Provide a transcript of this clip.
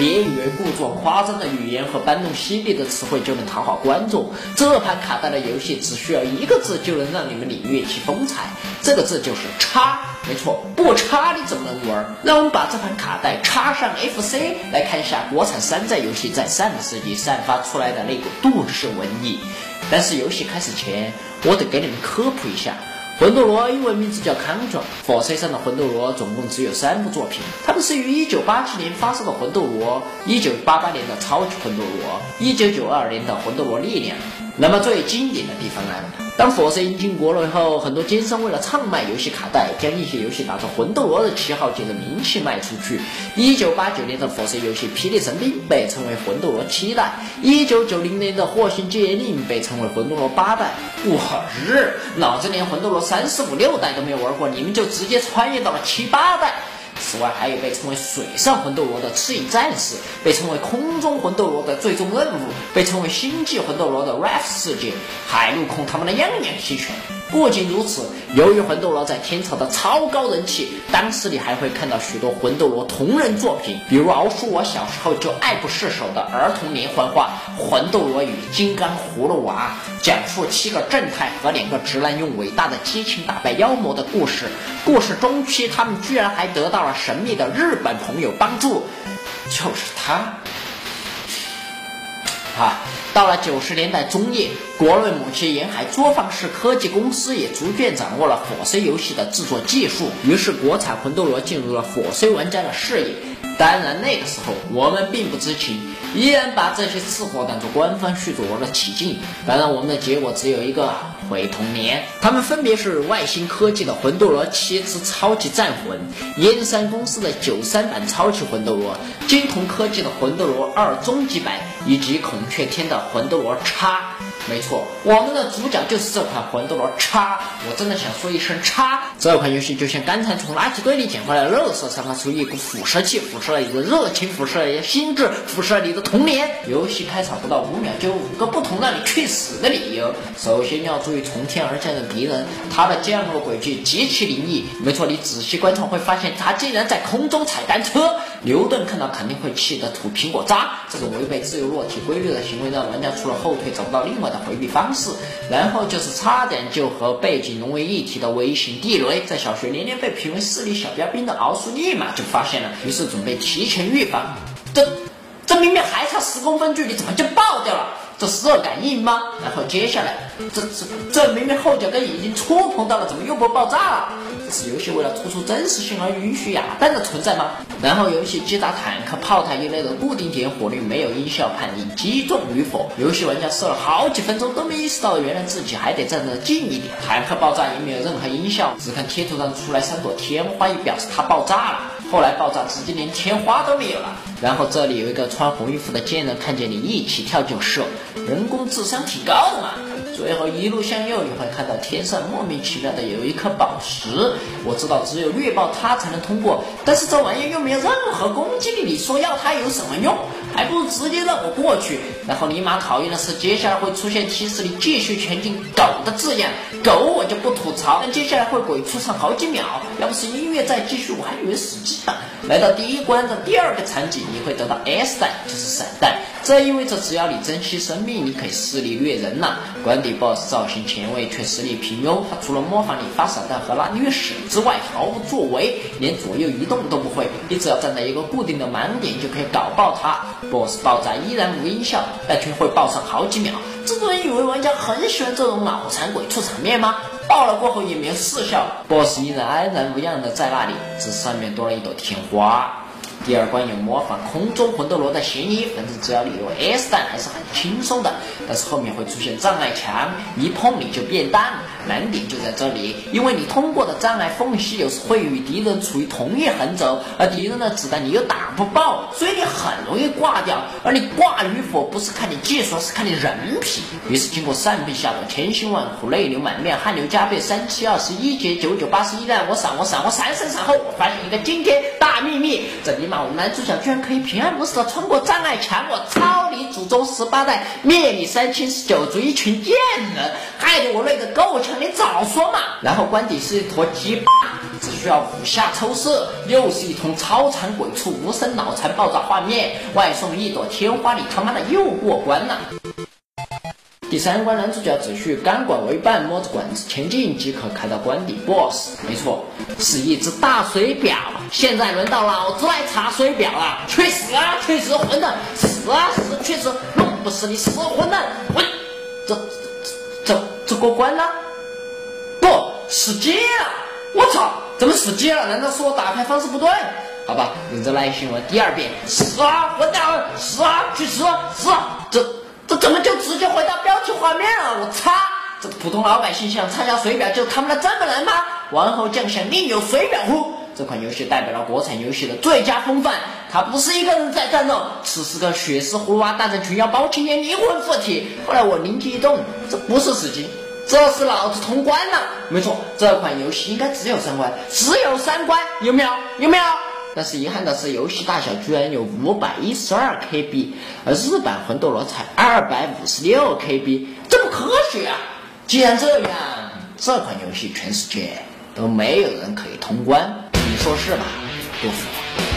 别以为故作夸张的语言和搬弄犀利的词汇就能讨好观众。这盘卡带的游戏只需要一个字就能让你们领略其风采，这个字就是插。没错，不插你怎么能玩？让我们把这盘卡带插上 FC，来看一下国产山寨游戏在上个世纪散发出来的那股都市文艺。但是游戏开始前，我得给你们科普一下。魂斗罗英文名字叫 Contra，火车上的魂斗罗总共只有三部作品，它们是于1987年发售的魂斗罗，1988年的超级魂斗罗，1992年的魂斗罗力量。那么最经典的地方来了，当佛色引进国内后，很多奸商为了畅卖游戏卡带，将一些游戏打着魂斗罗的旗号，借着名气卖出去。一九八九年的佛色游戏《霹雳神兵》被称为魂斗罗七代，一九九零年的《火星戒令》被称为魂斗罗八代。我日，老子连魂斗罗三四五六代都没有玩过，你们就直接穿越到了七八代。此外，还有被称为水上魂斗罗的赤影战士，被称为空中魂斗罗的最终任务，被称为星际魂斗罗的 Raft 世界，海陆空他们的样样齐全。不仅如此，由于魂斗罗在天朝的超高人气，当时你还会看到许多魂斗罗同人作品，比如熬叔我小时候就爱不释手的儿童连环画《魂斗罗与金刚葫芦娃》，讲述七个正太和两个直男用伟大的激情打败妖魔的故事。故事中期，他们居然还得到了神秘的日本朋友帮助，就是他。啊，到了九十年代中叶，国内某些沿海作坊式科技公司也逐渐掌握了火 C 游戏的制作技术，于是国产魂斗罗进入了火 C 玩家的视野。当然，那个时候我们并不知情，依然把这些次货当做官方续作玩的起劲。当然，我们的结果只有一个。毁童年，他们分别是外星科技的魂斗罗七之超级战魂，燕山公司的九三版超级魂斗罗，金童科技的魂斗罗二终极版，以及孔雀天的魂斗罗叉。没错，我们的主角就是这款魂斗罗叉。我真的想说一声叉。这款游戏就像刚才从垃圾堆里捡回来的肉色，散发出一股腐蚀气，腐蚀了你的热情，腐蚀了你的心智，腐蚀了你的童年。游戏开场不到五秒，就有五个不同让你去死的理由。首先要注意从天而降的敌人，他的降落轨迹极其灵异。没错，你仔细观察会发现，他竟然在空中踩单车。牛顿看到肯定会气得吐苹果渣。这种违背自由落体规律的行为，让玩家除了后退找不到另外的。回避方式，然后就是差点就和背景融为一体的微型地雷。在小学年年被评为势力小标兵的敖叔立马就发现了，于是准备提前预防。这这明明还差十公分距离，怎么就爆掉了？这是热感应吗？然后接下来，这这这明明后脚跟已经触碰到了，怎么又不爆炸了？这是游戏为了突出真实性而允许哑弹的存在吗？然后游戏击打坦克、炮台一类的固定点火力没有音效判定击中与否。游戏玩家射了好几分钟都没意识到，原来自己还得站得近一点。坦克爆炸也没有任何音效，只看贴图上出来三朵天花，以表示它爆炸了。后来爆炸直接连天花都没有了。然后这里有一个穿红衣服的贱人，看见你一起跳就射。人工智商挺高的嘛。随后一路向右，你会看到天上莫名其妙的有一颗宝石。我知道只有虐爆它才能通过，但是这玩意又没有任何攻击力，你说要它有什么用？还不如直接让我过去。然后尼玛讨厌的是，接下来会出现提示你继续前进狗的字样。狗我就不吐槽，但接下来会鬼出场好几秒。要不是音乐再继续，我还以为死机了。来到第一关的第二个场景，你会得到 S 弹，就是闪弹。这意味着只要你珍惜生命，你可以肆力虐人了。关底 BOSS 造型前卫却实力平庸，他除了模仿你发散弹和拉虐屎之外毫无作为，连左右移动都不会。你只要站在一个固定的盲点就可以搞爆他。BOSS 爆炸依然无音效，但却会爆上好几秒。制作人以为玩家很喜欢这种脑残鬼畜场面吗？爆了过后也没有视效，BOSS 依然安然无恙的在那里，只是上面多了一朵天花。第二关有模仿空中魂斗罗的嫌疑，反正只要你有 S 弹还是很轻松的。但是后面会出现障碍墙，一碰你就变弹。难点就在这里，因为你通过的障碍缝隙有时会与敌人处于同一横轴，而敌人的子弹你又打不爆，所以你很容易挂掉。而你挂与否不是看你技术，是看你人品。于是经过上兵下的，千辛万苦，泪流满面，汗流浃背，三七二十一节，九九八十一难，我闪我闪我闪闪闪后，我发现一个惊天大秘密，这尼玛，我们男主角居然可以平安无事的穿过障碍墙！我操你祖宗十八代，灭你三清十九族一群贱人，害得我累得够呛！你早说嘛！然后官邸是一坨鸡巴，只需要五下抽射，又是一通超长鬼畜无声脑残爆炸画面，外送一朵天花，你他妈的又过关了！第三关男主角只需钢管为伴，摸着管子前进即可开到关底 BOSS。没错，是一只大水表。现在轮到老子来查水表了！去死啊！去死，混蛋！死啊！死去死！弄不死你死混蛋！滚！这这这过关了？不，死机了！我操！怎么死机了？难道是我打开方式不对？好吧，忍着耐心玩第二遍。死啊！混蛋！死啊！去死！死！啊这。这怎么就直接回到标题画面了？我擦！这普通老百姓想参加水表就他妈的这么难吗？王侯将相宁有水表乎？这款游戏代表了国产游戏的最佳风范。他不是一个人在战斗，此时的血丝葫芦娃大战群妖包青天灵魂附体。后来我灵机一动，这不是死机，这是老子通关了。没错，这款游戏应该只有三关，只有三关，有没有？有没有？但是遗憾的是，游戏大小居然有五百一十二 KB，而日版魂斗罗才二百五十六 KB，这不科学啊！既然这样，这款游戏全世界都没有人可以通关，说是吧？杜甫？